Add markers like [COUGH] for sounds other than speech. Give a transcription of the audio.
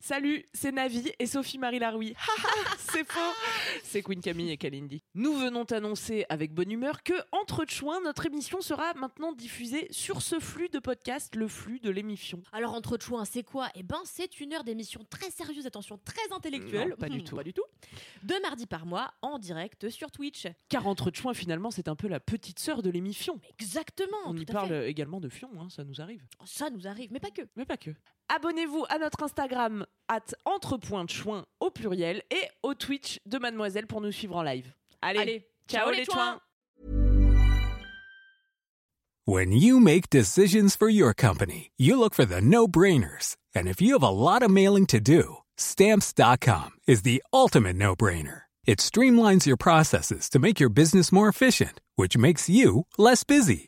Salut, c'est Navi et Sophie-Marie Laroui. [LAUGHS] c'est faux C'est Queen Camille et Kalindi. Nous venons t'annoncer avec bonne humeur que, entre chouins, notre émission sera maintenant diffusée sur ce flux de podcast, le flux de l'émission. Alors entre chouins, c'est quoi? Eh ben, c'est une heure d'émission très sérieuse, attention, très intellectuelle. Non, pas du tout. Pas du tout. Deux mardis par mois, en direct sur Twitch. Car entre chouins, finalement, c'est un peu la petite sœur de l'émission. Exactement. On tout y à parle fait. également de fion, hein, ça nous arrive. Ça nous arrive, mais pas que. Mais pas que. Abonnez-vous à notre Instagram, at entrepointchouin au pluriel, et au Twitch de Mademoiselle pour nous suivre en live. Allez, Allez, ciao, ciao les les chouins When you make decisions for your company, you look for the no-brainers. And if you have a lot of mailing to do, stamps.com is the ultimate no-brainer. It streamlines your processes to make your business more efficient, which makes you less busy.